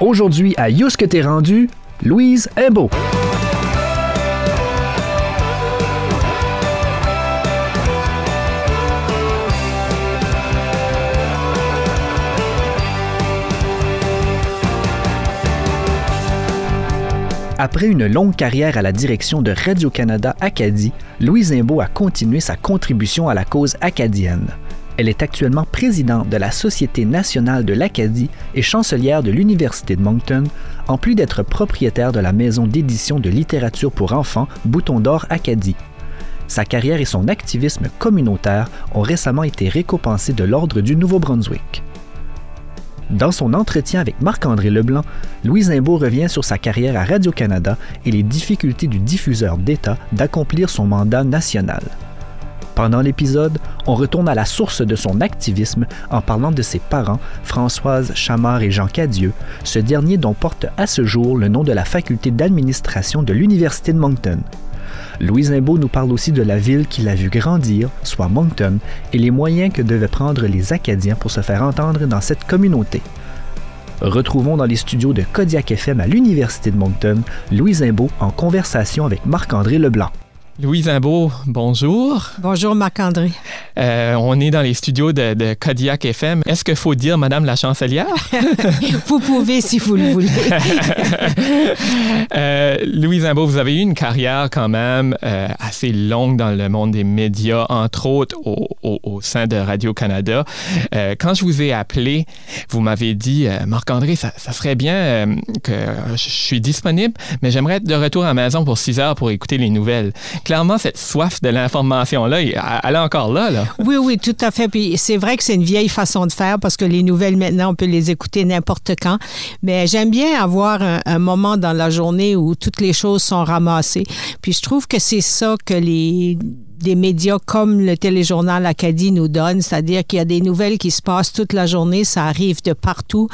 Aujourd'hui, à Yous que t'es rendu, Louise Imbeau. Après une longue carrière à la direction de Radio-Canada Acadie, Louise Imbeau a continué sa contribution à la cause acadienne. Elle est actuellement présidente de la Société nationale de l'Acadie et chancelière de l'Université de Moncton, en plus d'être propriétaire de la maison d'édition de littérature pour enfants Bouton d'Or Acadie. Sa carrière et son activisme communautaire ont récemment été récompensés de l'Ordre du Nouveau-Brunswick. Dans son entretien avec Marc-André Leblanc, Louise Imbeau revient sur sa carrière à Radio-Canada et les difficultés du diffuseur d'État d'accomplir son mandat national. Pendant l'épisode, on retourne à la source de son activisme en parlant de ses parents, Françoise Chamard et Jean Cadieux, ce dernier dont porte à ce jour le nom de la faculté d'administration de l'Université de Moncton. Louise Imbeau nous parle aussi de la ville qu'il a vu grandir, soit Moncton, et les moyens que devaient prendre les Acadiens pour se faire entendre dans cette communauté. Retrouvons dans les studios de Kodiak FM à l'Université de Moncton Louise Imbeau en conversation avec Marc-André Leblanc. Louise Imbeau, bonjour. Bonjour Marc-André. Euh, on est dans les studios de, de Kodiak FM. Est-ce qu'il faut dire Madame la chancelière? vous pouvez si vous le voulez. euh, Louise Imbeau, vous avez eu une carrière quand même euh, assez longue dans le monde des médias, entre autres au, au, au sein de Radio-Canada. Euh, quand je vous ai appelé, vous m'avez dit, Marc-André, ça, ça, serait bien que je suis disponible, mais j'aimerais être de retour à la maison pour 6 heures pour écouter les nouvelles clairement, cette soif de l'information-là, elle est encore là, là. Oui, oui, tout à fait. Puis c'est vrai que c'est une vieille façon de faire parce que les nouvelles, maintenant, on peut les écouter n'importe quand. Mais j'aime bien avoir un, un, moment dans la journée où toutes les choses sont ramassées. Puis je trouve que c'est ça que les des médias comme le téléjournal Acadie nous donne, c'est-à-dire qu'il y a des nouvelles qui se passent toute la journée, ça arrive de partout,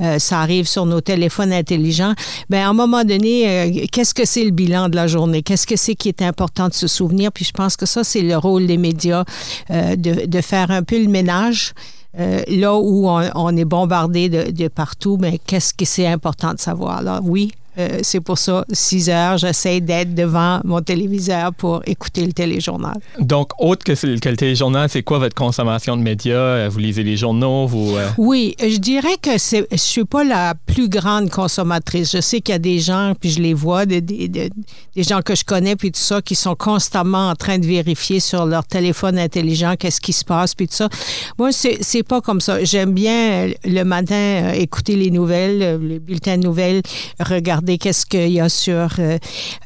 euh, ça arrive sur nos téléphones intelligents. Bien, à un moment donné, euh, qu'est-ce que c'est le bilan de la journée? Qu'est-ce que c'est qui est important de se souvenir? Puis je pense que ça, c'est le rôle des médias, euh, de, de, faire un peu le ménage. là où on, on, est bombardé de, de partout, mais qu'est-ce que c'est important de savoir? Là, oui, euh, c'est pour ça, 6 heures, j'essaie d'être devant mon téléviseur pour écouter le téléjournal. Donc, autre que, que le téléjournal, c'est quoi votre consommation de médias? Euh, vous lisez les journaux? Vous, euh... Oui, je dirais que je ne suis pas la plus grande consommatrice. Je sais qu'il y a des gens, puis je les vois, des, des, des, gens que je connais, puis tout ça, qui sont constamment en train de vérifier sur leur téléphone intelligent qu'est-ce qui se passe, puis tout ça. Moi, c'est pas comme ça. J'aime bien le matin écouter les nouvelles, les bulletins de nouvelles, regarder regarder qu'est-ce qu'il y a sur euh,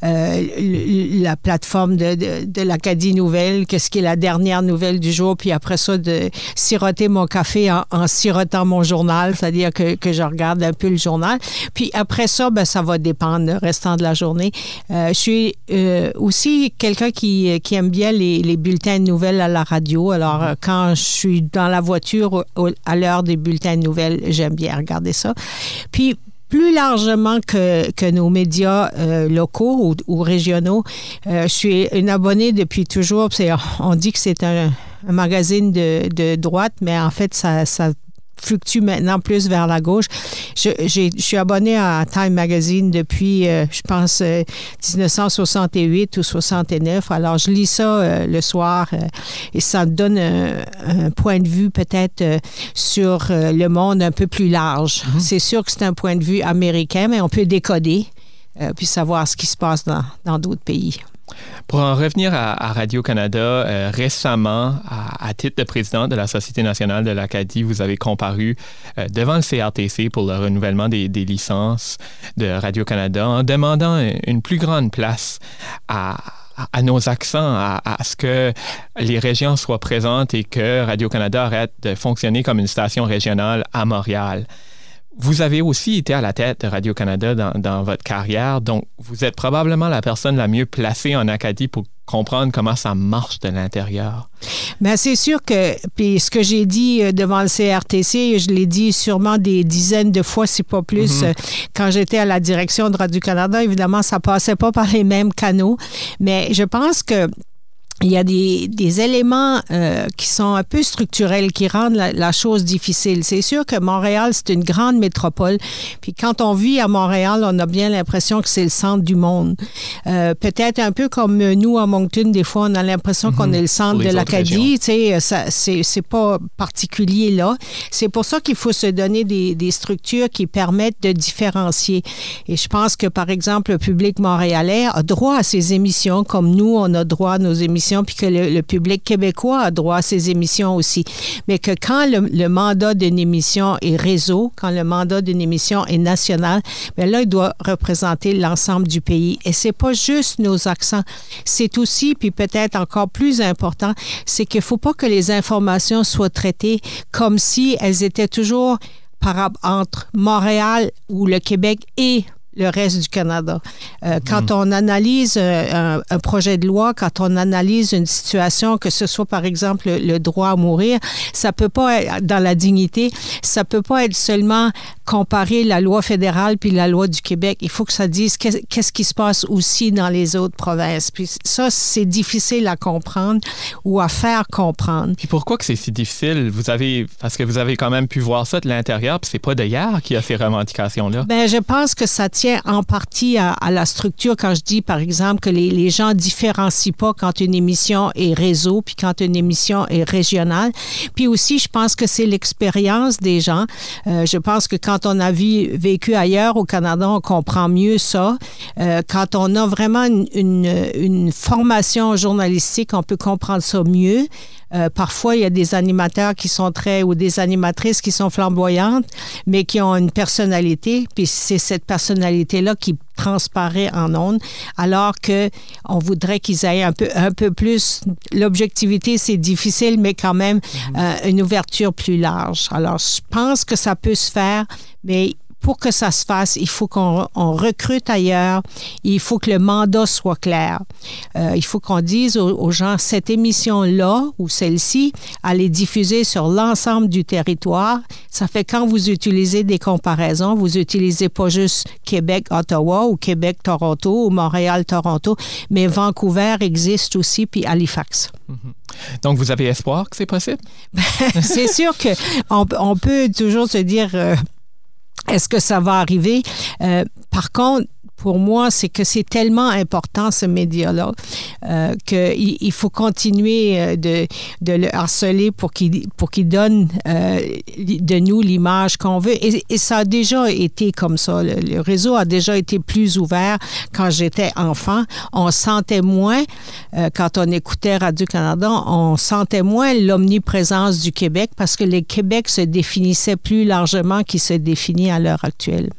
euh, la plateforme de, de, l'Acadie Nouvelle, qu'est-ce qui est la dernière nouvelle du jour, puis après ça, de siroter mon café en, en sirotant mon journal, c'est-à-dire que, que, je regarde un peu le journal. Puis après ça, ben, ça va dépendre le restant de la journée. Euh, je suis aussi quelqu'un qui, qui aime bien les, les, bulletins de nouvelles à la radio. Alors, quand je suis dans la voiture à l'heure des bulletins de nouvelles, j'aime bien regarder ça. Puis, plus largement que, que nos médias euh, locaux ou, régionaux. Euh, je suis une abonnée depuis toujours. On dit que c'est un, magazine de, de, droite, mais en fait, ça fluctue maintenant plus vers la gauche. Je, je suis abonné à Time Magazine depuis, euh, je pense, euh, 1968 ou 69. Alors, je lis ça euh, le soir euh, et ça me donne un, un point de vue peut-être euh, sur le monde un peu plus large. -hmm. C'est sûr que c'est un point de vue américain, mais on peut décoder puis savoir ce qui se passe dans d'autres pays. Pour en revenir à, Radio-Canada, euh, récemment, à, titre de président de la Société nationale de l'Acadie, vous avez comparu euh, devant le CRTC pour le renouvellement des, licences de Radio-Canada en demandant une plus grande place à, à nos accents, à, ce que les régions soient présentes et que Radio-Canada arrête de fonctionner comme une station régionale à Montréal. Vous avez aussi été à la tête de Radio-Canada dans, dans, votre carrière, donc vous êtes probablement la personne la mieux placée en Acadie pour comprendre comment ça marche de l'intérieur. Bien, c'est sûr que, puis ce que j'ai dit euh, devant le CRTC, je l'ai dit sûrement des dizaines de fois, si pas plus, mm -hmm. quand j'étais à la direction de Radio-Canada. Évidemment, ça passait pas par les mêmes canaux, mais je pense que il y a des, des éléments euh, qui sont un peu structurels, qui rendent la, chose difficile. C'est sûr que Montréal, c'est une grande métropole. Puis quand on vit à Montréal, on a bien l'impression que c'est le centre du monde. Euh, Peut-être un peu comme nous à Moncton, des fois, on a l'impression qu'on mhm. est le centre de l'Acadie. Tu sais, c'est pas particulier là. C'est pour ça qu'il faut se donner des, des structures qui permettent de différencier. Et je pense que, par exemple, le public montréalais a droit à ses émissions, comme nous, on a droit à nos émissions puis que le, public québécois a droit à ces émissions aussi. Mais que quand le, mandat d'une émission est réseau, quand le mandat d'une émission est national, bien là, il doit représenter l'ensemble du pays. Et c'est pas juste nos accents, c'est aussi, puis peut-être encore plus important, c'est qu'il faut pas que les informations soient traitées comme si elles étaient toujours par, entre Montréal ou le Québec et le reste du Canada. Euh, quand hmm. on analyse euh, un, projet de loi, quand on analyse une situation, que ce soit par exemple le, droit à mourir, ça peut pas être dans la dignité, ça peut pas être seulement comparer la loi fédérale puis la loi du Québec. Il faut que ça dise qu'est-ce qui se passe aussi dans les autres provinces. Puis ça, c'est difficile à comprendre ou à faire comprendre. Puis pourquoi que c'est si difficile? Vous avez, parce que vous avez quand même pu voir ça de l'intérieur, puis c'est pas d'hier qui a ces revendications-là. Ben, je pense que ça tient en partie à, la structure quand je dis, par exemple, que les, les, gens différencient pas quand une émission est réseau puis quand une émission est régionale. Puis aussi, je pense que c'est l'expérience des gens. Euh, je pense que quand on a vécu ailleurs au Canada, on comprend mieux ça. Euh, quand on a vraiment une, une, une formation journalistique, on peut comprendre ça mieux. Euh, parfois, il y a des animateurs qui sont très ou des animatrices qui sont flamboyantes, mais qui ont une personnalité. Puis c'est cette personnalité-là qui transparaît en ondes, alors que on voudrait qu'ils aient un peu un peu plus. L'objectivité, c'est difficile, mais quand même mhm. euh, une ouverture plus large. Alors, je pense que ça peut se faire, mais pour que ça se fasse, il faut qu'on recrute ailleurs. Il faut que le mandat soit clair. Euh, il faut qu'on dise aux, gens, cette émission-là ou celle-ci, allez diffuser sur l'ensemble du territoire. Ça fait quand vous utilisez des comparaisons, vous utilisez pas juste Québec-Ottawa ou Québec-Toronto ou Montréal-Toronto, mais Vancouver existe aussi, puis Halifax. Mm-hmm. Donc, vous avez espoir que c'est possible? c'est sûr qu'on on peut toujours se dire... Euh, est-ce que ça va arriver? Euh, par contre, pour moi, c'est que c'est tellement important, ce média-là, euh, qu'il il faut continuer euh, de, de le harceler pour qu'il pour qu'il donne euh, de nous l'image qu'on veut. Et, ça a déjà été comme ça. Le, réseau a déjà été plus ouvert quand j'étais enfant. On sentait moins, euh, quand on écoutait Radio-Canada, on sentait moins l'omniprésence du Québec parce que le Québec se définissait plus largement qu'il se définit à l'heure actuelle.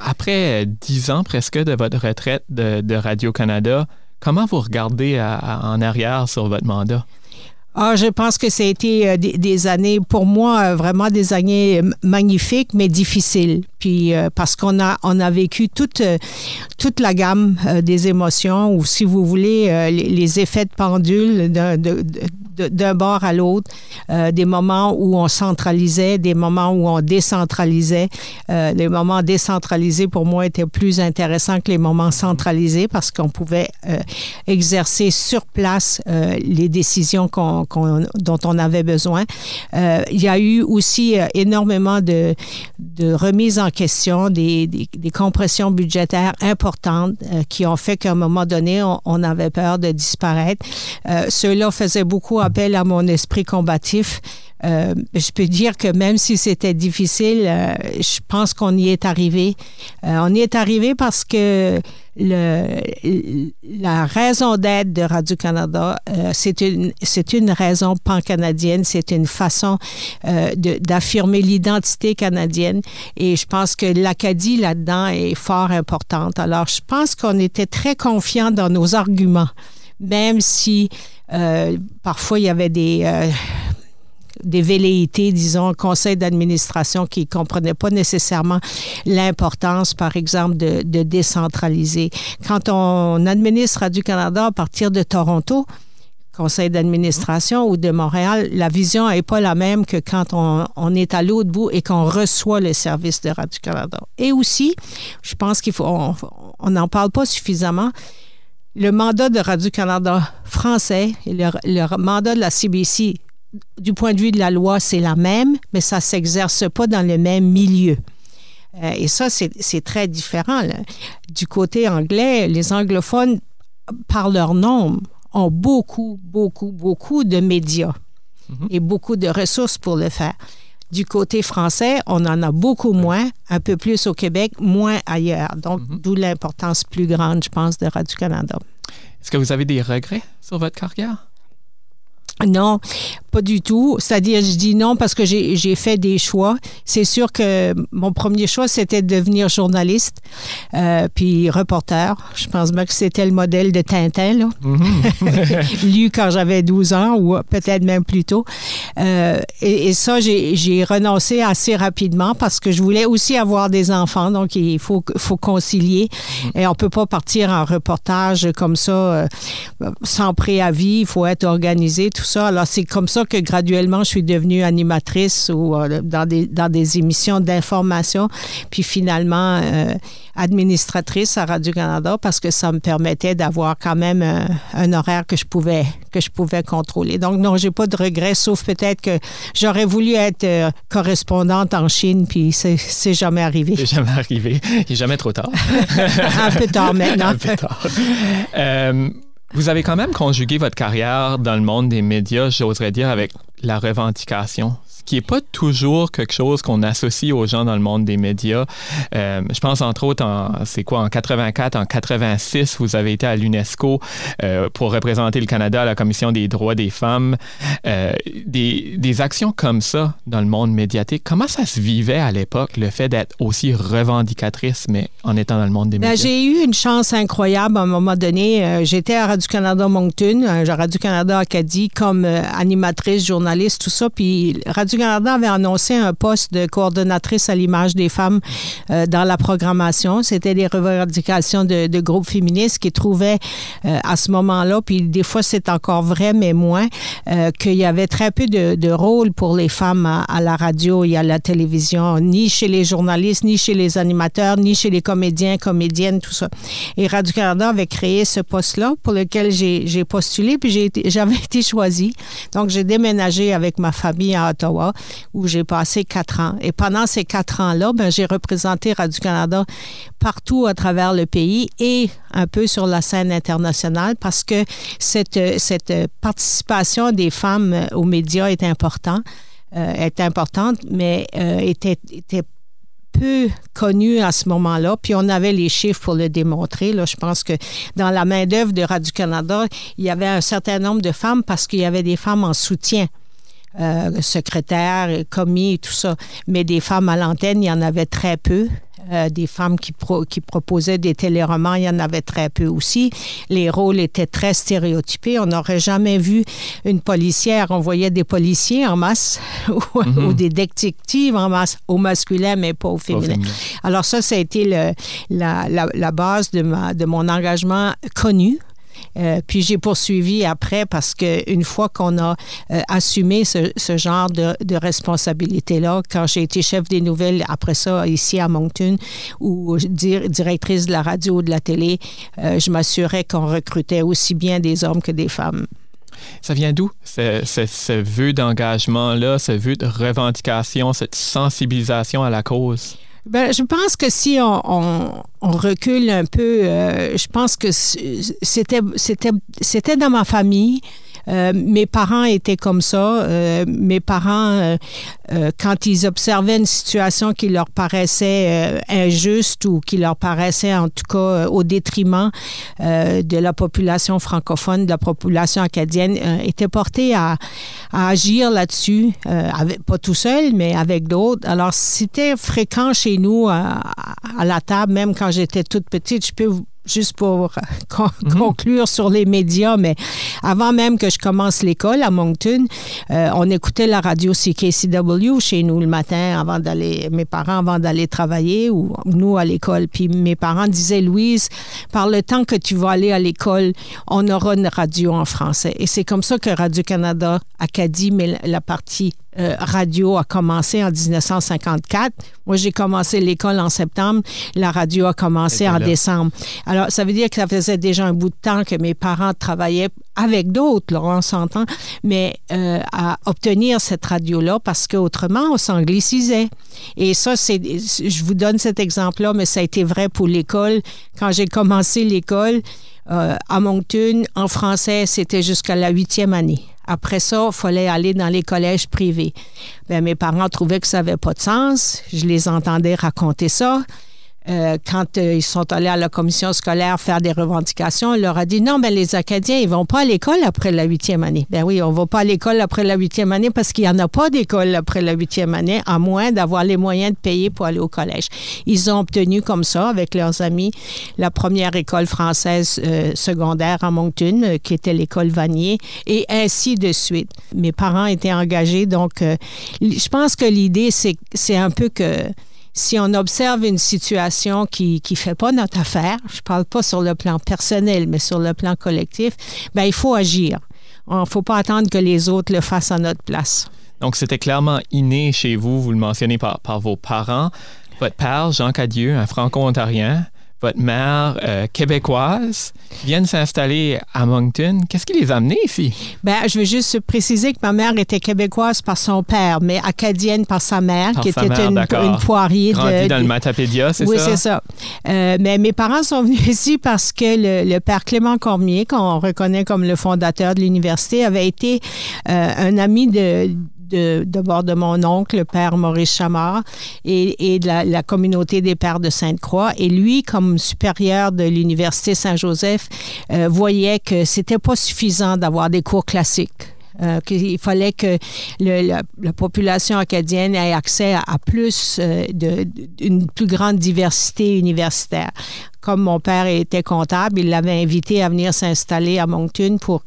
Après dix ans presque de votre retraite de, Radio-Canada, comment vous regardez en arrière sur votre mandat? Ah, je pense que ça a été euh, des, années, pour moi, euh, vraiment des années magnifiques, mais difficiles. Puis euh, parce qu'on a, on a vécu toute, toute la gamme des émotions, ou si vous voulez, les, effets de pendule d'un bord à l'autre, euh, des moments où on centralisait, des moments où on décentralisait. Euh, les moments décentralisés, pour moi, étaient plus intéressants que les moments centralisés parce qu'on pouvait euh, exercer sur place les décisions dont on avait besoin. il y a eu aussi énormément de, de remises en question, des, des, compressions budgétaires importantes qui ont fait qu'à un moment donné, on, on avait peur de disparaître. Ceux-là faisaient beaucoup appel à mon esprit combatif. Euh, je peux dire que même si c'était difficile, euh, je pense qu'on y est arrivé. Euh, on y est arrivé parce que la raison d'être de Radio-Canada, c'est une, une raison pan-canadienne, c'est une façon d'affirmer l'identité canadienne. Et je pense que l'Acadie là-dedans est fort importante. Alors, je pense qu'on était très confiants dans nos arguments même si euh, parfois il y avait des, euh, des velléités, disons, conseil d'administration qui ne comprenaient pas nécessairement l'importance, par exemple, de, de, décentraliser. Quand on administre Radio-Canada à partir de Toronto, conseil d'administration ou de Montréal, la vision n'est pas la même que quand on, on est à l'autre bout et qu'on reçoit le service de Radio-Canada. Et aussi, je pense qu'il faut, on n'en parle pas suffisamment, le mandat de Radio-Canada français et le, le mandat de la CBC, du point de vue de la loi, c'est la même, mais ça ne s'exerce pas dans le même milieu. Euh, et ça, c'est très différent. Là. Du côté anglais, les anglophones, par leur nom, ont beaucoup, beaucoup, beaucoup de médias mm-hmm. et beaucoup de ressources pour le faire. Du côté français, on en a beaucoup moins, un peu plus au Québec, moins ailleurs. Donc, mm-hmm. d'où l'importance plus grande, je pense, de Radio-Canada. Est-ce que vous avez des regrets sur votre carrière? Non, pas du tout. C'est-à-dire, je dis non parce que j'ai fait des choix. C'est sûr que mon premier choix, c'était de devenir journaliste, euh, puis reporter. Je pense bien que c'était le modèle de Tintin, là. Mm-hmm. lu quand j'avais 12 ans ou peut-être même plus tôt. Euh, et, ça, j'ai renoncé assez rapidement parce que je voulais aussi avoir des enfants, donc il faut, faut concilier. Mm-hmm. Et on peut pas partir en reportage comme ça euh, sans préavis. Il faut être organisé, tout alors, c'est comme ça que graduellement, je suis devenue animatrice ou euh, dans, des, dans des émissions d'information, puis finalement euh, administratrice à Radio-Canada parce que ça me permettait d'avoir quand même euh, un, horaire que je pouvais que je pouvais contrôler. Donc, non, j'ai pas de regrets, sauf peut-être que j'aurais voulu être correspondante en Chine, puis c'est jamais arrivé. C'est jamais arrivé. Il n'est jamais trop tard. un peu tard maintenant. un peu tard. Vous avez quand même conjugué votre carrière dans le monde des médias, j'oserais dire, avec la revendication qui n'est pas toujours quelque chose qu'on associe aux gens dans le monde des médias. Euh, je pense entre autres, en, c'est quoi, en 84, en 86, vous avez été à l'UNESCO euh, pour représenter le Canada à la Commission des droits des femmes. Euh, des, des, actions comme ça dans le monde médiatique, comment ça se vivait à l'époque, le fait d'être aussi revendicatrice, mais en étant dans le monde des ben, médias? J'ai eu une chance incroyable à un moment donné. J'étais à Radio-Canada Moncton, Radio-Canada Acadie, comme animatrice, journaliste, tout ça. Puis Radio Canada avait annoncé un poste de coordonnatrice à l'image des femmes euh, dans la programmation. C'était des revendications de, groupes féministes qui trouvaient euh, à ce moment-là, puis des fois c'est encore vrai, mais moins, euh, qu'il y avait très peu de, rôle pour les femmes à, la radio et à la télévision, ni chez les journalistes, ni chez les animateurs, ni chez les comédiens, comédiennes, tout ça. Et Radio-Canada avait créé ce poste-là pour lequel j'ai postulé, puis j'avais été choisie. Donc, j'ai déménagé avec ma famille à Ottawa où j'ai passé quatre ans. Et pendant ces quatre ans-là, ben, j'ai représenté Radio-Canada partout à travers le pays et un peu sur la scène internationale parce que cette, cette participation des femmes aux médias est importante, euh, est importante, mais euh, était, était peu connue à ce moment-là, puis on avait les chiffres pour le démontrer. Là. Je pense que dans la main-d'œuvre de Radio-Canada, il y avait un certain nombre de femmes parce qu'il y avait des femmes en soutien euh, secrétaires, commis, tout ça. Mais des femmes à l'antenne, il y en avait très peu. Euh, des femmes qui, qui proposaient des téléromans, il y en avait très peu aussi. Les rôles étaient très stéréotypés. On n'aurait jamais vu une policière. On voyait des policiers en masse ou, mhm. des détectives en masse au masculin, mais pas au féminin. Alors ça, ça a été le, la, la, la, base de, ma, de mon engagement connu euh, puis j'ai poursuivi après parce qu'une fois qu'on a euh, assumé ce, genre de, responsabilité-là, quand j'ai été chef des nouvelles après ça ici à Moncton ou directrice de la radio ou de la télé, euh, je m'assurais qu'on recrutait aussi bien des hommes que des femmes. Ça vient d'où, ce, ce, vœu d'engagement-là, ce vœu de revendication, cette sensibilisation à la cause? Ben, je pense que si on, recule un peu, euh, je pense que c'était, c'était, c'était dans ma famille. Euh, mes parents étaient comme ça. Euh, mes parents, euh, quand ils observaient une situation qui leur paraissait injuste ou qui leur paraissait en tout cas au détriment de la population francophone, de la population acadienne, étaient portés à, agir là-dessus, pas tout seul, mais avec d'autres. Alors, c'était fréquent chez nous à, à la table, même quand j'étais toute petite. Je peux vous juste pour mhm. conclure sur les médias, mais avant même que je commence l'école à Moncton, euh, on écoutait la radio CKCW chez nous le matin avant d'aller, mes parents avant d'aller travailler ou nous à l'école. Puis mes parents disaient, Louise, par le temps que tu vas aller à l'école, on aura une radio en français. Et c'est comme ça que Radio-Canada Acadie met la partie euh, radio a commencé en 1954. Moi, j'ai commencé l'école en septembre. La radio a commencé en décembre. Alors, ça veut dire que ça faisait déjà un bout de temps que mes parents travaillaient avec d'autres, là, on s'entend, mais euh, à obtenir cette radio-là parce qu'autrement, on s'anglicisait. Et ça, c'est, je vous donne cet exemple-là, mais ça a été vrai pour l'école. Quand j'ai commencé l'école euh, à Moncton, en français, c'était jusqu'à la huitième année. Après ça, il fallait aller dans les collèges privés. Bien, mes parents trouvaient que ça n'avait pas de sens. Je les entendais raconter ça. Euh, quand euh, ils sont allés à la commission scolaire faire des revendications, il leur a dit non, mais les Acadiens, ils vont pas à l'école après la huitième année. Ben oui, on va pas à l'école après la huitième année parce qu'il n'y en a pas d'école après la huitième année, à moins d'avoir les moyens de payer pour aller au collège. Ils ont obtenu comme ça, avec leurs amis, la première école française euh, secondaire à Moncton, qui était l'école Vanier, et ainsi de suite. Mes parents étaient engagés, donc je pense que l'idée, c'est un peu que si on observe une situation qui ne fait pas notre affaire, je ne parle pas sur le plan personnel, mais sur le plan collectif, ben, il faut agir. Il ne faut pas attendre que les autres le fassent à notre place. Donc, c'était clairement inné chez vous, vous le mentionnez par, par vos parents. Votre père, Jean Cadieux, un franco-ontarien, votre mère euh, québécoise viennent s'installer à Moncton. Qu'est-ce qui les a amenés ici? Ben, je veux juste préciser que ma mère était québécoise par son père, mais acadienne par sa mère, qui était une, une, poirier. de, dans le Matapédia, c'est ça? Oui, c'est ça. Euh, mais mes parents sont venus ici parce que le, père Clément Cormier, qu'on reconnaît comme le fondateur de l'université, avait été euh, un ami de de, bord de mon oncle, le père Maurice Chamard, et, de la, communauté des pères de Sainte-Croix. Et lui, comme supérieur de l'Université Saint-Joseph, euh, voyait que c'était pas suffisant d'avoir des cours classiques. Euh, qu'il fallait que la, population acadienne ait accès à, plus euh, de, une plus grande diversité universitaire. Comme mon père était comptable, il l'avait invité à venir s'installer à Moncton pour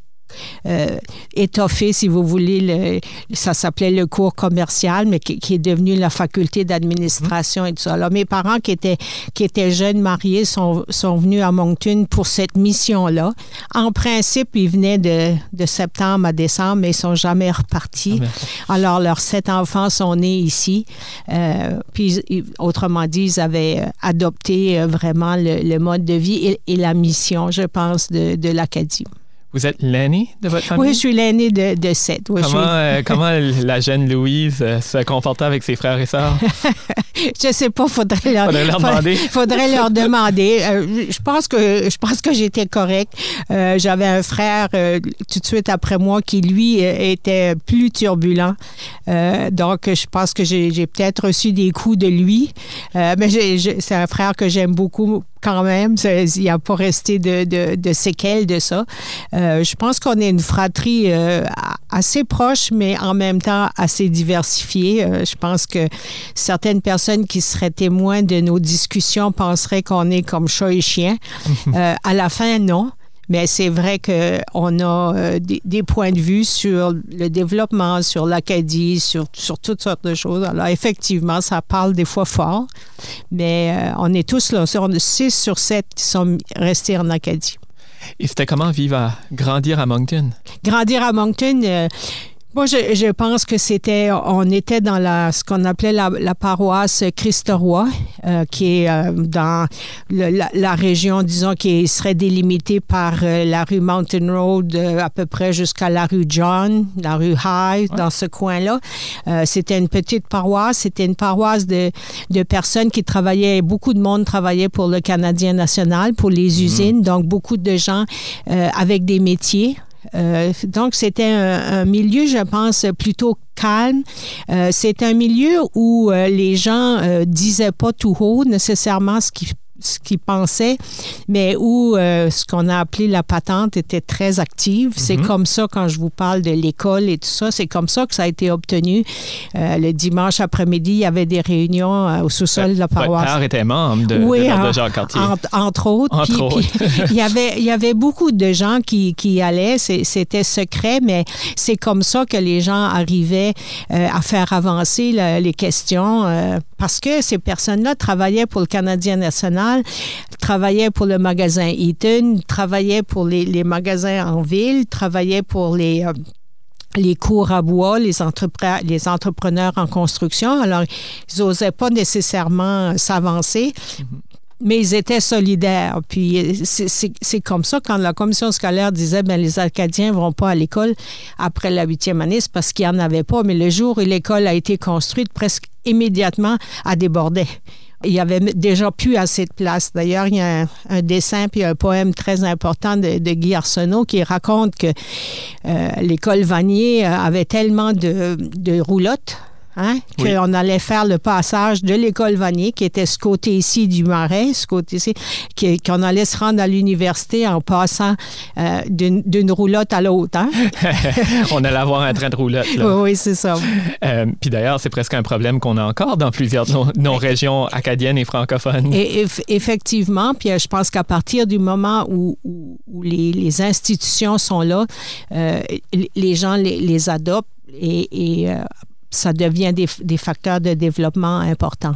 euh, étoffé, si vous voulez, le, ça s'appelait le cours commercial, mais qui, est devenu la faculté d'administration et tout ça. Alors, mes parents qui étaient, qui étaient jeunes mariés sont, sont venus à Moncton pour cette mission-là. En principe, ils venaient de, de, septembre à décembre, mais ils sont jamais repartis. Ah, Alors, leurs sept enfants sont nés ici. Euh, puis, autrement dit, ils avaient adopté euh, vraiment le, mode de vie et, et, la mission, je pense, de, de l'Acadie. Vous êtes l'aîné de votre famille? Oui, je suis l'aîné de, de, sept. Euh, comment, la jeune Louise euh, se comportait avec ses frères et sœurs? je sais pas, faudrait leur, faudrait leur demander. Faudrait leur demander. Euh, je pense que je pense que j'étais correct. J'avais un frère tout de suite après moi qui lui était plus turbulent. donc je pense que j'ai peut-être reçu des coups de lui. mais c'est un frère que j'aime beaucoup quand même. Il n'y a pas resté de, de, séquelles de ça. Euh, je pense qu'on est une fratrie euh, assez proche, mais en même temps assez diversifiée. Euh, je pense que certaines personnes qui seraient témoins de nos discussions penseraient qu'on est comme chat et chien. à la fin, non. Mais c'est vrai qu'on a euh, des, points de vue sur le développement, sur l'Acadie, sur, sur toutes sortes de choses. Alors, effectivement, ça parle des fois fort, mais euh, on est tous là. On est six sur sept qui sont restés en Acadie. Et c'était comment vivre à grandir à Moncton? Grandir à Moncton, euh, moi, je, je, pense que c'était, on était dans la, ce qu'on appelait la, la paroisse christ euh, qui est euh, dans la, la, région, disons, qui serait délimitée par euh, la rue Mountain Road à peu près jusqu'à la rue John, la rue High, dans ce coin-là. c'était une petite paroisse. C'était une paroisse de, de, personnes qui travaillaient, beaucoup de monde travaillait pour le Canadien national, pour les mhm. usines. Donc, beaucoup de gens avec des métiers. Euh, donc, c'était un, milieu, je pense, plutôt calme. Euh, c'est un milieu où euh, les gens disaient pas tout haut nécessairement ce qu'ils ce qu'ils pensaient, mais où euh, ce qu'on a appelé la patente était très active. C'est mhm. comme ça, quand je vous parle de l'école et tout ça, c'est comme ça que ça a été obtenu. Euh, le dimanche après-midi, il y avait des réunions euh, au sous-sol de la paroisse. Votre père était membre de, oui, de, Jacques Cartier. entre autres. Entre autres. il, y avait, il y avait beaucoup de gens qui, qui allaient. C'était secret, mais c'est comme ça que les gens arrivaient à faire avancer les questions parce que ces personnes-là travaillaient pour le Canadien national, travaillaient pour le magasin Eaton, travaillaient pour les, magasins en ville, travaillaient pour les... Euh, les cours à bois, les, les entrepreneurs en construction. Alors, ils n'osaient pas nécessairement s'avancer. Mm-hmm. Mais ils étaient solidaires. Puis c'est comme ça quand la commission scolaire disait ben les Acadiens ne vont pas à l'école après la huitième année, c'est parce qu'il n'y en avait pas. Mais le jour où l'école a été construite, presque immédiatement, a débordé il y avait déjà plus assez de place. D'ailleurs, il y a un, dessin puis un poème très important de, Guy Arsenault qui raconte que euh, l'école Vanier avait tellement de, de roulottes Hein? Qu'on allait faire le passage de l'école Vanier, qui était ce côté ici du Marais, ce côté ici, qu'on allait se rendre à l'université en passant euh, d'une roulotte à l'autre. Hein? On allait avoir un train de roulotte. Oui, c'est ça. Euh, puis d'ailleurs, c'est presque un problème qu'on a encore dans plusieurs de nos, régions acadiennes et francophones. Et, effectivement, puis euh, je pense qu'à partir du moment où, les, institutions sont là, les gens les, adoptent et, et ça devient des, facteurs de développement importants.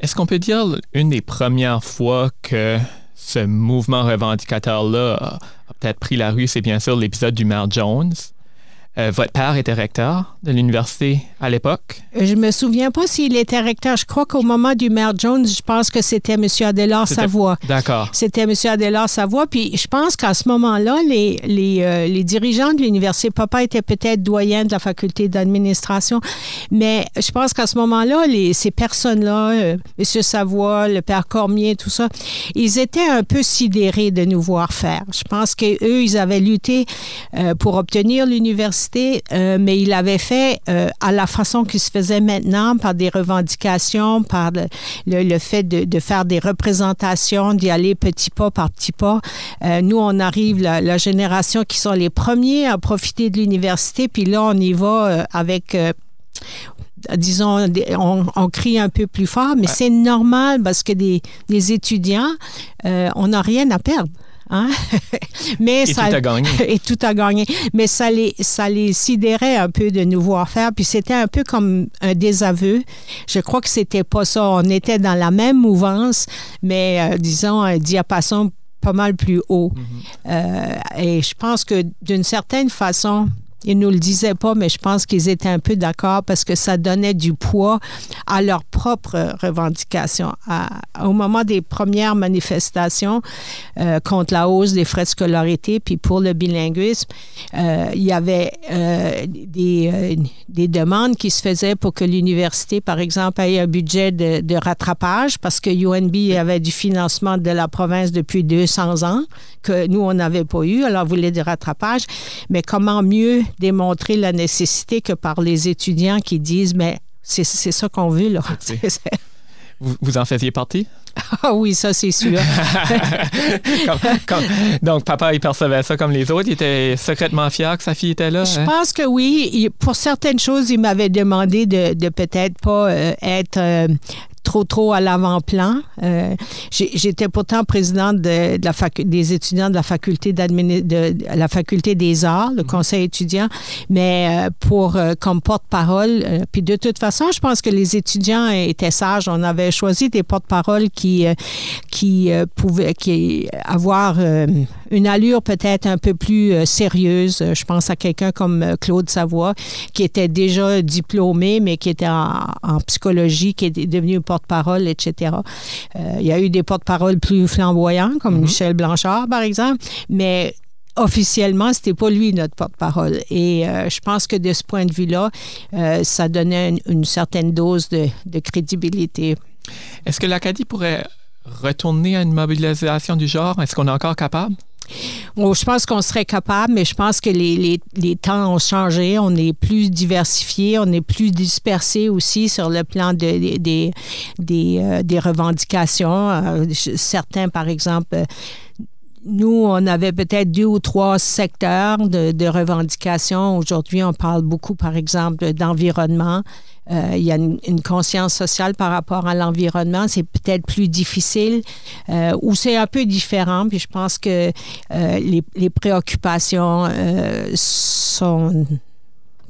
Est-ce qu'on peut dire une des premières fois que ce mouvement revendicateur-là a, peut-être pris la rue, c'est bien sûr l'épisode du maire Jones? Euh, votre père était recteur de l'université à l'époque? Je me souviens pas s'il était recteur. Je crois qu'au moment du maire Jones, je pense que c'était M. Adélard Savoie. D'accord. C'était M. Adélard Savoie. Puis je pense qu'à ce moment-là, les, les, euh, les, dirigeants de l'université, papa était peut-être doyen de la faculté d'administration, mais je pense qu'à ce moment-là, ces personnes-là, euh, M. Savoie, le père Cormier, tout ça, ils étaient un peu sidérés de nous voir faire. Je pense qu'eux, ils avaient lutté pour obtenir l'université euh, mais il avait fait euh, à la façon qu'il se faisait maintenant, par des revendications, par le, fait de, faire des représentations, d'y aller petit pas par petit pas. Euh, nous, on arrive, la, génération qui sont les premiers à profiter de l'université, puis là, on y va avec disons, on, crie un peu plus fort, mais c'est normal parce que des, étudiants, on n'a rien à perdre. Hein? Mais et ça, tout a gagné. Et tout a gagné. Mais ça les, ça les sidérait un peu de nous voir faire. Puis c'était un peu comme un désaveu. Je crois que c'était pas ça. On était dans la même mouvance, mais euh, disons un diapason pas mal plus haut. Mm-hmm. Euh, et je pense que d'une certaine façon, ils ne nous le disaient pas, mais je pense qu'ils étaient un peu d'accord parce que ça donnait du poids à leurs propres revendications. au moment des premières manifestations euh, contre la hausse des frais de scolarité, puis pour le bilinguisme, euh, il y avait euh, des, des, demandes qui se faisaient pour que l'université, par exemple, ait un budget de, de rattrapage parce que UNB avait du financement de la province depuis 200 ans que nous, on n'avait pas eu. Alors, on voulait du rattrapage. Mais comment mieux démontrer la nécessité que par les étudiants qui disent, mais c'est ça qu'on veut, là. Vous, en faisiez partie? Ah oui, ça, c'est sûr. donc, papa, il percevait ça comme les autres? Il était secrètement fier que sa fille était là. Je hein? pense que oui. pour certaines choses, il m'avait demandé de, peut-être pas euh, être euh, trop, trop à l'avant-plan. Euh, j'étais pourtant présidente de, la des étudiants de la faculté, de, la faculté des arts, le mhm. conseil étudiant, mais euh, pour euh, comme porte-parole. puis de toute façon, je pense que les étudiants étaient sages. On avait choisi des porte-paroles qui, qui pouvaient qui avoir une allure peut-être un peu plus sérieuse. Je pense à quelqu'un comme Claude Savoie, qui était déjà diplômé, mais qui était en, en psychologie, qui est devenu porte porte-parole, etc. Euh, il y a eu des porte-paroles plus flamboyants, comme mhm. Michel Blanchard, par exemple, mais officiellement, c'était pas lui notre porte-parole. Et euh, je pense que de ce point de vue-là, euh, ça donnait une, certaine dose de, de crédibilité. Est-ce que l'Acadie pourrait retourner à une mobilisation du genre? Est-ce qu'on est encore capable? Je pense qu'on serait capable, mais je pense que les, temps ont changé. On est plus diversifié, on est plus dispersé aussi sur le plan de, des, euh, des revendications. Euh, certains, par exemple, nous, on avait peut-être deux ou trois secteurs de, de revendications. Aujourd'hui, on parle beaucoup, par exemple, d'environnement. Euh, il y a une, conscience sociale par rapport à l'environnement. C'est peut-être plus difficile euh, ou c'est un peu différent. Puis je pense que euh, les, les, préoccupations sont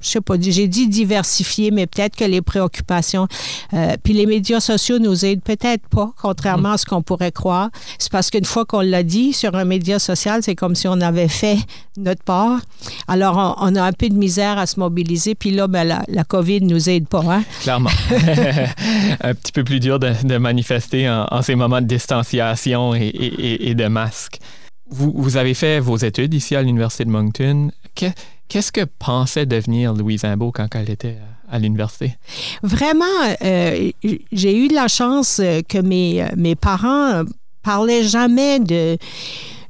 je sais pas, j'ai dit diversifier, mais peut-être que les préoccupations, euh, puis les médias sociaux nous aident peut-être pas, contrairement à ce qu'on pourrait croire. C'est parce qu'une fois qu'on l'a dit sur un média social, c'est comme si on avait fait notre part. Alors, on, a un peu de misère à se mobiliser, puis là, ben, la, la COVID nous aide pas. Hein? Clairement. un petit peu plus dur de, manifester en, ces moments de distanciation et, de masque. Vous, vous, avez fait vos études ici à l'Université de Moncton. Qu'est-ce que pensait devenir Louise Imbeau quand elle était à l'université? Vraiment, euh, j'ai eu la chance que mes, mes parents parlaient jamais de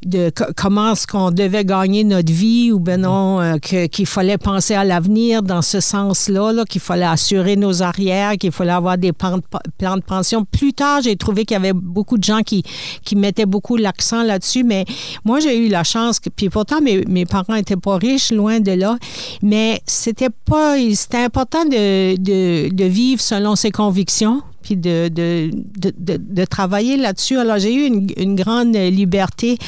de comment est-ce qu'on devait gagner notre vie ou ben non, euh, qu'il fallait penser à l'avenir dans ce sens-là, -là, qu'il fallait assurer nos arrières, qu'il fallait avoir des plans de, pension. Plus tard, j'ai trouvé qu'il y avait beaucoup de gens qui, qui mettaient beaucoup l'accent là-dessus, mais moi, j'ai eu la chance, puis pourtant, mes, mes parents n'étaient pas riches, loin de là, mais c'était pas, c'était important de, de, de vivre selon ses convictions puis de, de, de, de travailler là-dessus. Alors, j'ai eu une, une, grande liberté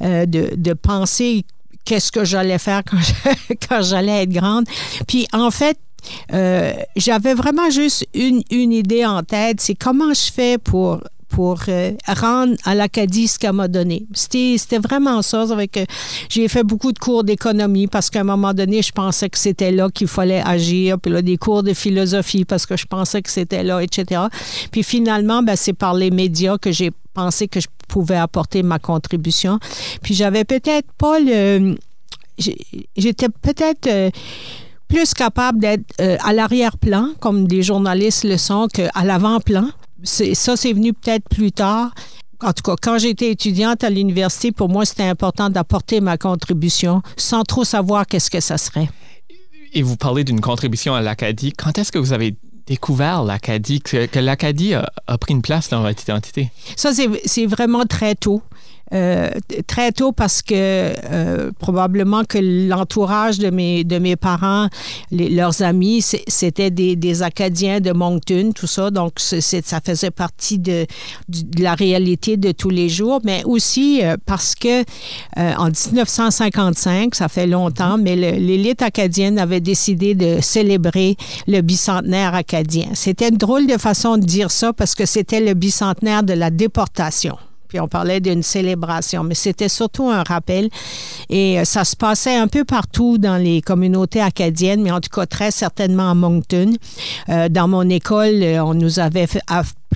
euh, de, penser qu'est-ce que j'allais faire quand, quand j'allais être grande. Puis, en fait, euh, j'avais vraiment juste une, une idée en tête, c'est comment je fais pour pour euh, rendre à l'Acadie ce qu'elle m'a donné. C'était vraiment ça. Avec, j'ai fait beaucoup de cours d'économie parce qu'à un moment donné, je pensais que c'était là qu'il fallait agir. Puis là, des cours de philosophie parce que je pensais que c'était là, etc. Puis finalement, ben, c'est par les médias que j'ai pensé que je pouvais apporter ma contribution. Puis j'avais peut-être pas le... J'étais peut-être... Euh, plus capable d'être euh, à l'arrière-plan, comme des journalistes le sont, qu'à l'avant-plan ça, c'est venu peut-être plus tard. En tout cas, quand j'étais étudiante à l'université, pour moi, c'était important d'apporter ma contribution sans trop savoir qu'est-ce que ça serait. Et vous parlez d'une contribution à l'Acadie. Quand est-ce que vous avez découvert l'Acadie, que, l'Acadie a, a, pris une place dans votre identité? Ça, c'est vraiment très tôt. Euh, très tôt parce que euh, probablement que l'entourage de mes, de mes parents, leurs amis, c'était des, des, Acadiens de Moncton, tout ça. Donc, ça faisait partie de, de, la réalité de tous les jours, mais aussi euh, parce que en 1955, ça fait longtemps, mais l'élite acadienne avait décidé de célébrer le bicentenaire acadien. C'était une drôle de façon de dire ça parce que c'était le bicentenaire de la déportation puis on parlait d'une célébration, mais c'était surtout un rappel. Et euh, ça se passait un peu partout dans les communautés acadiennes, mais en tout cas très certainement à Moncton. Euh, dans mon école, euh, on nous avait fait,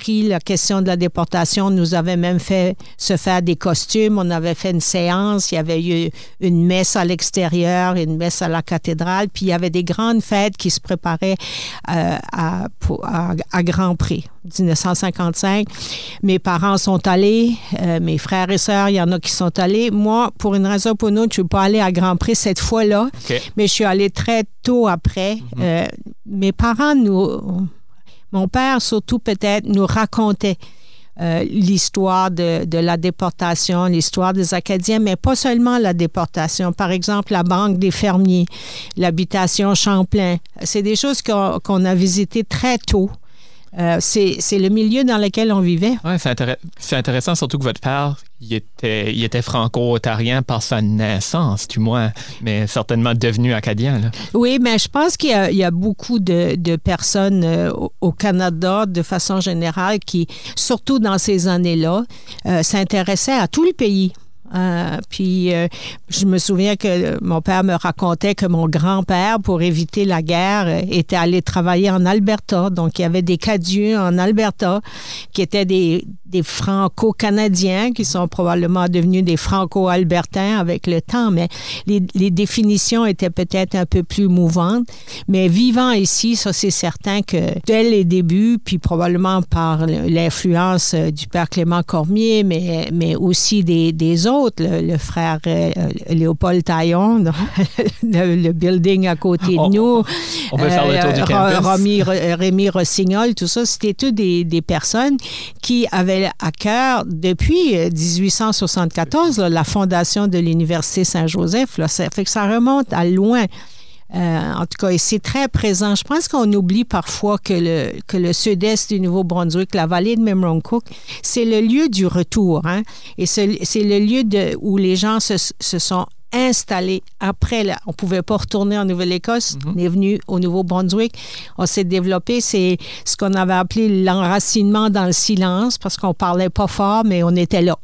pris la question de la déportation. On nous avait même fait se faire des costumes. On avait fait une séance. Il y avait eu une messe à l'extérieur, une messe à la cathédrale. Puis il y avait des grandes fêtes qui se préparaient à, à, Grand Prix. 1955. Mes parents sont allés, euh, mes frères et sœurs, il y en a qui sont allés. Moi, pour une raison ou pour une autre, je ne suis pas allée à Grand Prix cette fois-là, mais je suis allée très tôt après. Mhm. Euh, mes parents nous mon père, surtout peut-être, nous racontait euh, l'histoire de, de, la déportation, l'histoire des Acadiens, mais pas seulement la déportation. Par exemple, la Banque des fermiers, l'habitation Champlain. C'est des choses qu'on a visitées très tôt. Euh, c'est le milieu dans lequel on vivait. Oui, c'est intéressant, surtout que votre père, il était, il était franco-ontarien par sa naissance, du moins, mais certainement devenu acadien. Oui, mais je pense qu'il y, a beaucoup de, de personnes euh, au Canada, de façon générale, qui, surtout dans ces années-là, euh, s'intéressaient à tout le pays. Euh, puis euh, je me souviens que mon père me racontait que mon grand-père, pour éviter la guerre, euh, était allé travailler en Alberta. Donc il y avait des cadieux en Alberta qui étaient des, franco-canadiens qui sont probablement devenus des franco-albertains avec le temps, mais les, les définitions étaient peut-être un peu plus mouvantes. Mais vivant ici, ça c'est certain que dès les débuts, puis probablement par l'influence du père Clément Cormier, mais, mais aussi des, des autres, le, frère euh, Léopold Taillon, le, building à côté de nous. On peut faire le tour du euh. Rémi Rossignol, tout ça, c'était toutes des, des, personnes qui avaient à cœur, depuis 1874, euh, la fondation de l'Université Saint-Joseph. Ça fait que ça remonte à loin. Euh, en tout cas, c'est très présent. Je pense qu'on oublie parfois que le, que le sud-est du Nouveau-Brunswick, la vallée de Memramcook, c'est le lieu du retour. Hein? Et c'est le lieu de, où les gens se, se sont installé après. Là, on pouvait pas retourner en Nouvelle-Écosse. On est venu au Nouveau-Brunswick. On s'est développé. C'est ce qu'on avait appelé l'enracinement dans le silence parce qu'on parlait pas fort, mais on était là.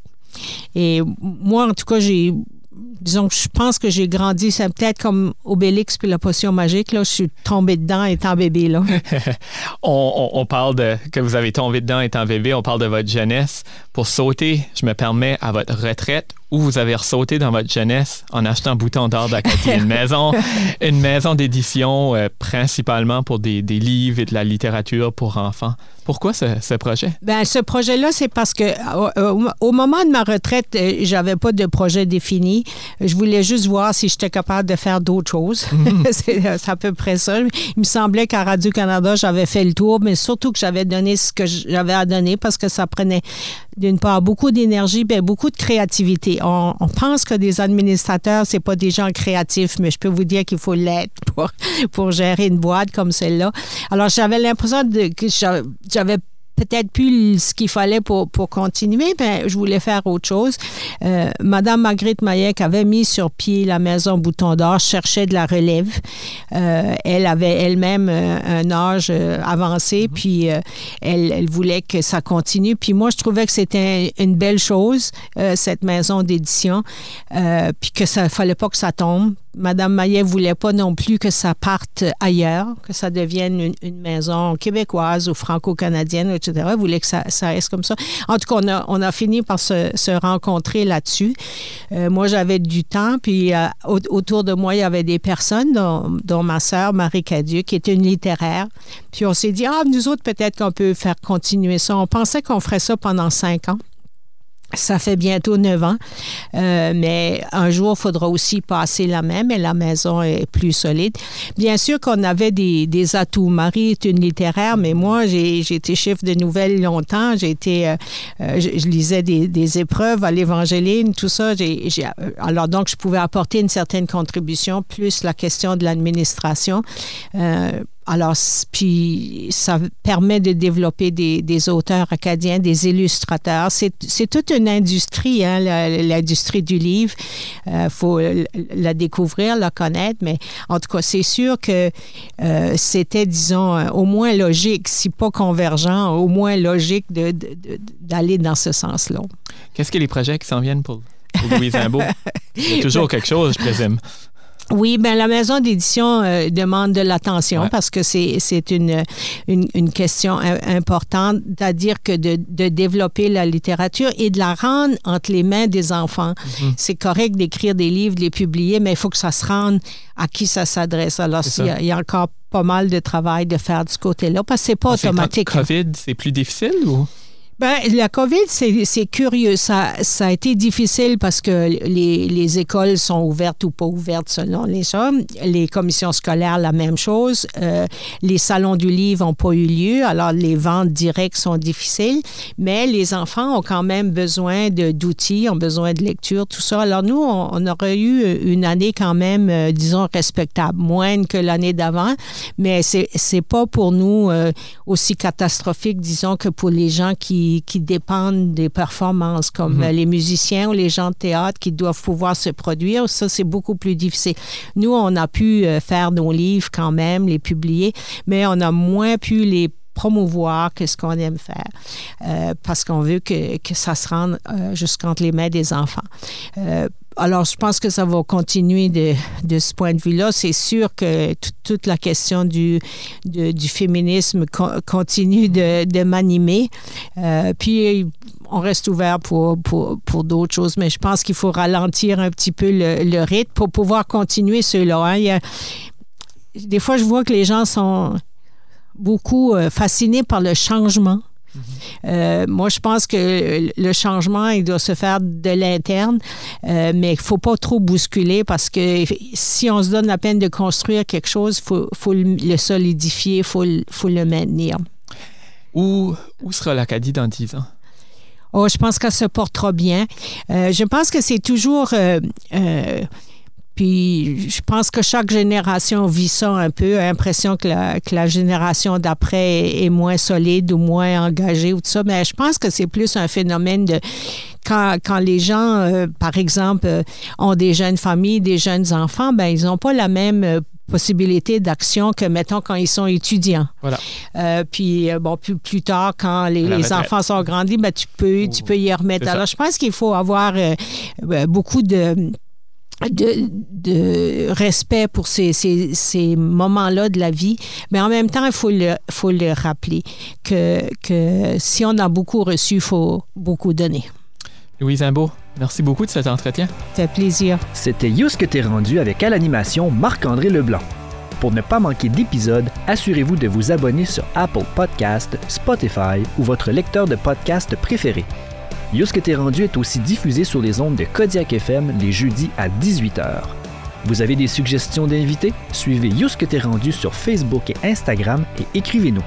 Et moi, en tout cas, j'ai disons je pense que j'ai grandi, c'est peut-être comme Obélix puis la potion magique. Là, je suis tombée dedans étant bébé. Là. on, on, parle de que vous avez tombé dedans étant bébé, on parle de votre jeunesse. Pour sauter, je me permets, à votre retraite, où vous avez ressauté dans votre jeunesse en achetant Bouton d'or d'Acadie, une maison, une maison d'édition euh, principalement pour des, des, livres et de la littérature pour enfants. Pourquoi ce, ce projet? Ben, ce projet-là, c'est parce que au, au, moment de ma retraite, euh, j'avais pas de projet défini. Je voulais juste voir si j'étais capable de faire d'autres choses. c'est à peu près ça. Il me semblait qu'à Radio-Canada, j'avais fait le tour, mais surtout que j'avais donné ce que j'avais à donner parce que ça prenait d'une part beaucoup d'énergie, bien, beaucoup de créativité. On, on, pense que des administrateurs, c'est pas des gens créatifs, mais je peux vous dire qu'il faut l'être pour, pour gérer une boîte comme celle-là. Alors, j'avais l'impression de, que j'avais peut-être plus ce qu'il fallait pour, pour continuer, mais je voulais faire autre chose. Euh, Madame Marguerite Mayek avait mis sur pied la maison Bouton d'Or, cherchait de la relève. Euh, elle avait elle-même euh, un âge euh, avancé, -hmm. puis euh, elle, elle, voulait que ça continue. Puis moi, je trouvais que c'était une belle chose, euh, cette maison d'édition, puis que ça fallait pas que ça tombe. Madame Maillet voulait pas non plus que ça parte ailleurs, que ça devienne une, maison québécoise ou franco-canadienne, etc. Elle voulait que ça, reste comme ça. En tout cas, on a, fini par se, rencontrer là-dessus. Euh, moi, j'avais du temps, puis euh, autour de moi, il y avait des personnes, dont, dont ma sœur Marie Cadieux, qui était une littéraire. Puis on s'est dit, ah, nous autres, peut-être qu'on peut faire continuer ça. On pensait qu'on ferait ça pendant cinq ans. Ça fait bientôt neuf ans, euh, mais un jour, il faudra aussi passer la même et la maison est plus solide. Bien sûr qu'on avait des, des, atouts. Marie est une littéraire, mais moi, j'ai été chef de nouvelles longtemps. J'ai été, euh, je, je, lisais des, des épreuves à l'Évangéline, tout ça. J ai, ai, alors donc, je pouvais apporter une certaine contribution, plus la question de l'administration. Euh, alors, puis ça permet de développer des, des auteurs acadiens, des illustrateurs. C'est toute une industrie, hein, l'industrie du livre. Il euh, faut la découvrir, la connaître, mais en tout cas, c'est sûr que euh, c'était, disons, au moins logique, si pas convergent, au moins logique d'aller dans ce sens-là. Qu'est-ce que les projets qui s'en viennent pour, pour Louise Imbeau? Il y a toujours quelque chose, je présume. Oui, ben la maison d'édition euh, demande de l'attention ouais. parce que c'est une, une, une, question importante, c'est-à-dire que de, de, développer la littérature et de la rendre entre les mains des enfants. -hmm. C'est correct d'écrire des livres, de les publier, mais il faut que ça se rende à qui ça s'adresse. Alors, il y, y, a encore pas mal de travail de faire du côté-là parce que c'est pas ah, automatique. COVID, c'est plus difficile ou? Ben, la COVID, c'est curieux. Ça, ça a été difficile parce que les, les, écoles sont ouvertes ou pas ouvertes selon les hommes. Les commissions scolaires, la même chose. Euh, les salons du livre n'ont pas eu lieu, alors les ventes directes sont difficiles. Mais les enfants ont quand même besoin d'outils, ont besoin de lecture, tout ça. Alors nous, on, on aurait eu une année quand même, euh, disons, respectable, moindre que l'année d'avant. Mais c'est pas pour nous euh, aussi catastrophique, disons, que pour les gens qui qui, dépendent des performances, comme mm -hmm. les musiciens ou les gens de théâtre qui doivent pouvoir se produire. Ça, c'est beaucoup plus difficile. Nous, on a pu euh, faire nos livres quand même, les publier, mais on a moins pu les promouvoir que ce qu'on aime faire euh, parce qu'on veut que, que, ça se rende euh, jusqu'entre les mains des enfants. Euh, alors, je pense que ça va continuer de, de ce point de vue-là. C'est sûr que toute la question du, de, du féminisme co continue de, de m'animer. Euh, puis, on reste ouvert pour, pour, pour d'autres choses, mais je pense qu'il faut ralentir un petit peu le, le rythme pour pouvoir continuer cela. Hein. Des fois, je vois que les gens sont beaucoup euh, fascinés par le changement. Euh, moi, je pense que le changement, il doit se faire de l'interne, euh, mais il ne faut pas trop bousculer parce que si on se donne la peine de construire quelque chose, il faut, faut, le solidifier, il faut, faut, le maintenir. Où, où sera l'Acadie dans 10 ans? Oh, je pense qu'elle se portera bien. Euh, je pense que c'est toujours puis je pense que chaque génération vit ça un peu, a l'impression que la, que la génération d'après est, moins solide ou moins engagée ou tout ça. Mais je pense que c'est plus un phénomène de quand, quand les gens, euh, par exemple, euh, ont des jeunes familles, des jeunes enfants, ben ils n'ont pas la même euh, possibilité d'action que, mettons, quand ils sont étudiants. Voilà. Puis, bon, plus, plus tard, quand les, enfants sont grandis, ben, tu, peux, tu peux y remettre. Alors, je pense qu'il faut avoir beaucoup de, de, de respect pour ces, ces, ces moments-là de la vie, mais en même temps, il faut le, faut le rappeler que, que si on a beaucoup reçu, il faut beaucoup donner. Louise Imbeau, merci beaucoup de cet entretien. Ça fait plaisir. C'était Yous que t'es rendu avec à l'animation Marc-André Leblanc. Pour ne pas manquer d'épisodes, assurez-vous de vous abonner sur Apple Podcast, Spotify ou votre lecteur de podcast préféré. Yous que t'es rendu est aussi diffusé sur les ondes de Kodiak FM les jeudis à 18h. Vous avez des suggestions d'invités? Suivez Yous que t'es rendu sur Facebook et Instagram et écrivez-nous.